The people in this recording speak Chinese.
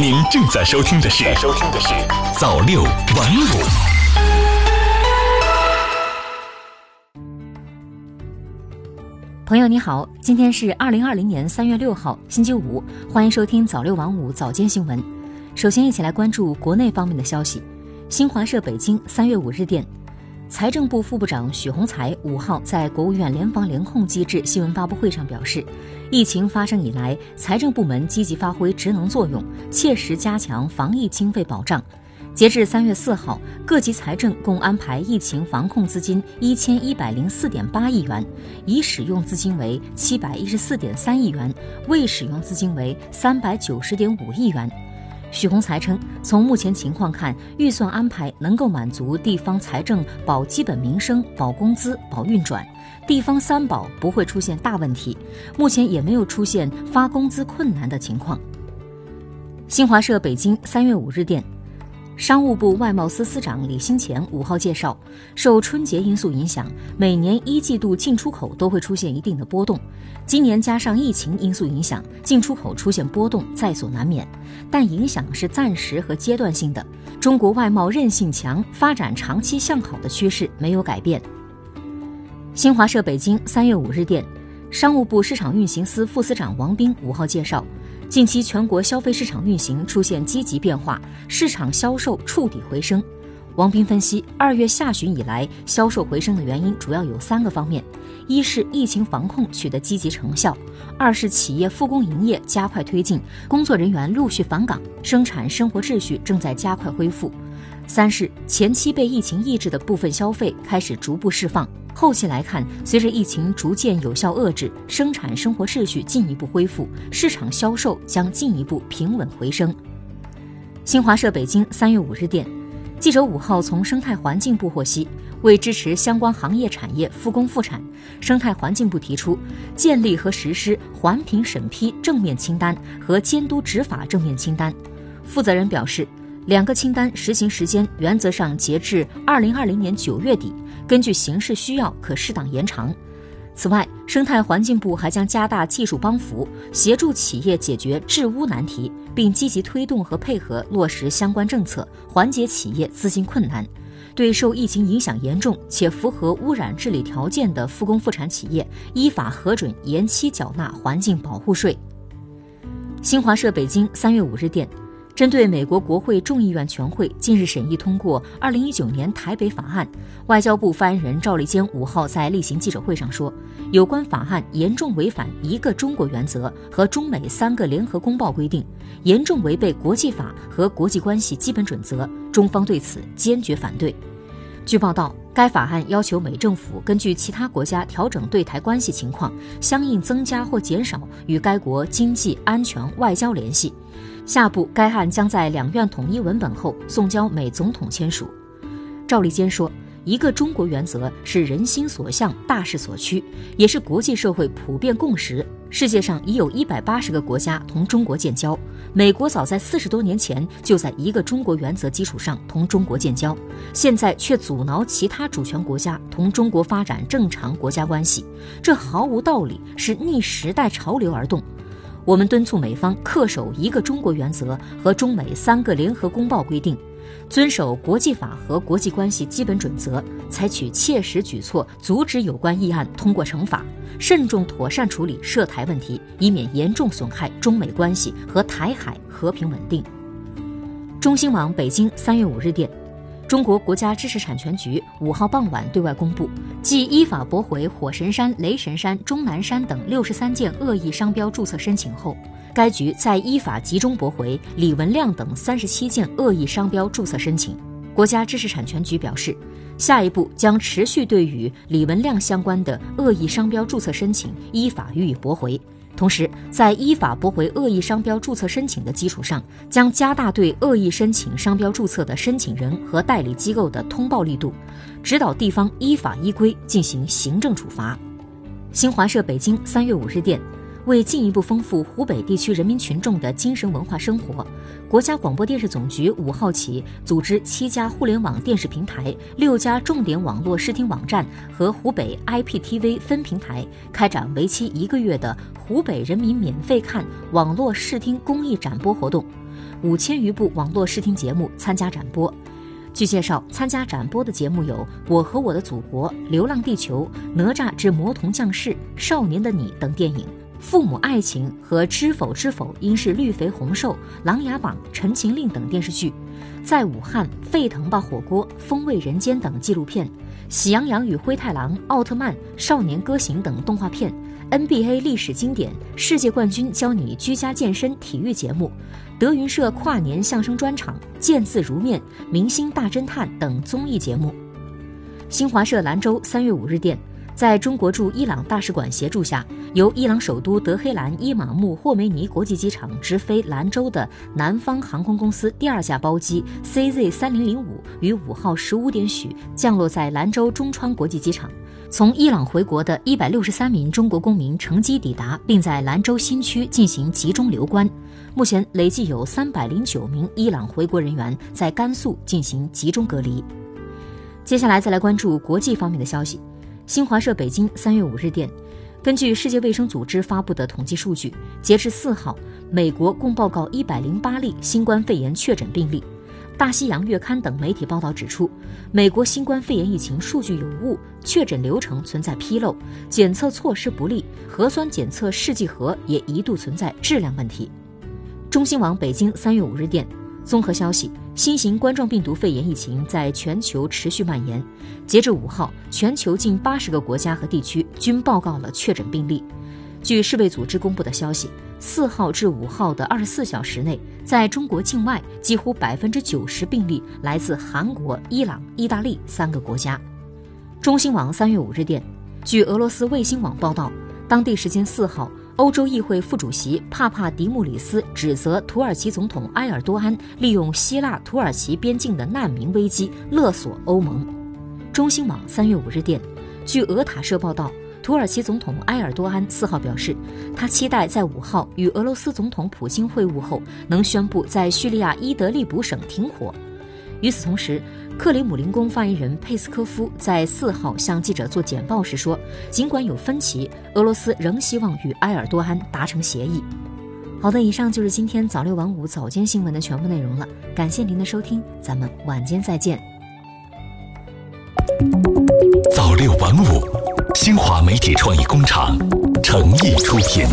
您正在收听的是《收听的是早六晚五》。朋友你好，今天是二零二零年三月六号，星期五，欢迎收听早六晚五早间新闻。首先，一起来关注国内方面的消息。新华社北京三月五日电。财政部副部长许宏才五号在国务院联防联控机制新闻发布会上表示，疫情发生以来，财政部门积极发挥职能作用，切实加强防疫经费保障。截至三月四号，各级财政共安排疫情防控资金一千一百零四点八亿元，已使用资金为七百一十四点三亿元，未使用资金为三百九十点五亿元。许宏才称，从目前情况看，预算安排能够满足地方财政保基本民生、保工资、保运转，地方三保不会出现大问题，目前也没有出现发工资困难的情况。新华社北京三月五日电。商务部外贸司司长李兴前五号介绍，受春节因素影响，每年一季度进出口都会出现一定的波动。今年加上疫情因素影响，进出口出现波动在所难免，但影响是暂时和阶段性的。中国外贸韧性强，发展长期向好的趋势没有改变。新华社北京三月五日电，商务部市场运行司副司长王斌五号介绍。近期全国消费市场运行出现积极变化，市场销售触底回升。王斌分析，二月下旬以来销售回升的原因主要有三个方面：一是疫情防控取得积极成效；二是企业复工营业加快推进，工作人员陆续返岗，生产生活秩序正在加快恢复；三是前期被疫情抑制的部分消费开始逐步释放。后期来看，随着疫情逐渐有效遏制，生产生活秩序进一步恢复，市场销售将进一步平稳回升。新华社北京三月五日电，记者五号从生态环境部获悉，为支持相关行业产业复工复产，生态环境部提出建立和实施环评审批正面清单和监督执法正面清单。负责人表示。两个清单实行时间原则上截至二零二零年九月底，根据形势需要可适当延长。此外，生态环境部还将加大技术帮扶，协助企业解决治污难题，并积极推动和配合落实相关政策，缓解企业资金困难。对受疫情影响严重且符合污染治理条件的复工复产企业，依法核准延期缴纳环境保护税。新华社北京三月五日电。针对美国国会众议院全会近日审议通过《二零一九年台北法案》，外交部发言人赵立坚五号在例行记者会上说，有关法案严重违反一个中国原则和中美三个联合公报规定，严重违背国际法和国际关系基本准则，中方对此坚决反对。据报道，该法案要求美政府根据其他国家调整对台关系情况，相应增加或减少与该国经济、安全、外交联系。下步该案将在两院统一文本后送交美总统签署。赵立坚说：“一个中国原则是人心所向、大势所趋，也是国际社会普遍共识。世界上已有一百八十个国家同中国建交，美国早在四十多年前就在一个中国原则基础上同中国建交，现在却阻挠其他主权国家同中国发展正常国家关系，这毫无道理，是逆时代潮流而动。”我们敦促美方恪守一个中国原则和中美三个联合公报规定，遵守国际法和国际关系基本准则，采取切实举措阻止有关议案通过惩罚，慎重妥善处理涉台问题，以免严重损害中美关系和台海和平稳定。中新网北京三月五日电。中国国家知识产权局五号傍晚对外公布，继依法驳回火神山、雷神山、钟南山等六十三件恶意商标注册申请后，该局再依法集中驳回李文亮等三十七件恶意商标注册申请。国家知识产权局表示，下一步将持续对与李文亮相关的恶意商标注册申请依法予以驳回。同时，在依法驳回恶意商标注册申请的基础上，将加大对恶意申请商标注册的申请人和代理机构的通报力度，指导地方依法依规进行行政处罚。新华社北京三月五日电，为进一步丰富湖北地区人民群众的精神文化生活，国家广播电视总局五号起组织七家互联网电视平台、六家重点网络视听网站和湖北 IPTV 分平台开展为期一个月的湖北人民免费看网络视听公益展播活动，五千余部网络视听节目参加展播。据介绍，参加展播的节目有《我和我的祖国》《流浪地球》《哪吒之魔童降世》《少年的你》等电影。父母爱情和知否知否应是绿肥红瘦、琅琊榜、陈情令等电视剧，在武汉沸腾吧火锅、风味人间等纪录片，喜羊羊与灰太狼、奥特曼、少年歌行等动画片，NBA 历史经典、世界冠军教你居家健身体育节目，德云社跨年相声专场、见字如面、明星大侦探等综艺节目。新华社兰州三月五日电。在中国驻伊朗大使馆协助下，由伊朗首都德黑兰伊玛目霍梅尼国际机场直飞兰州的南方航空公司第二架包机 CZ 三零零五于五号十五点许降落在兰州中川国际机场。从伊朗回国的一百六十三名中国公民乘机抵达，并在兰州新区进行集中留观。目前累计有三百零九名伊朗回国人员在甘肃进行集中隔离。接下来再来关注国际方面的消息。新华社北京三月五日电，根据世界卫生组织发布的统计数据，截至四号，美国共报告一百零八例新冠肺炎确诊病例。大西洋月刊等媒体报道指出，美国新冠肺炎疫情数据有误，确诊流程存在纰漏，检测措施不力，核酸检测试剂盒也一度存在质量问题。中新网北京三月五日电。综合消息，新型冠状病毒肺炎疫情在全球持续蔓延。截至五号，全球近八十个国家和地区均报告了确诊病例。据世卫组织公布的消息，四号至五号的二十四小时内，在中国境外几乎百分之九十病例来自韩国、伊朗、意大利三个国家。中新网三月五日电，据俄罗斯卫星网报道，当地时间四号。欧洲议会副主席帕帕迪穆里斯指责土耳其总统埃尔多安利用希腊土耳其边境的难民危机勒索欧盟。中新网三月五日电，据俄塔社报道，土耳其总统埃尔多安四号表示，他期待在五号与俄罗斯总统普京会晤后，能宣布在叙利亚伊德利卜省停火。与此同时，克里姆林宫发言人佩斯科夫在四号向记者做简报时说，尽管有分歧，俄罗斯仍希望与埃尔多安达成协议。好的，以上就是今天早六晚五早间新闻的全部内容了，感谢您的收听，咱们晚间再见。早六晚五，新华媒体创意工厂诚意出品。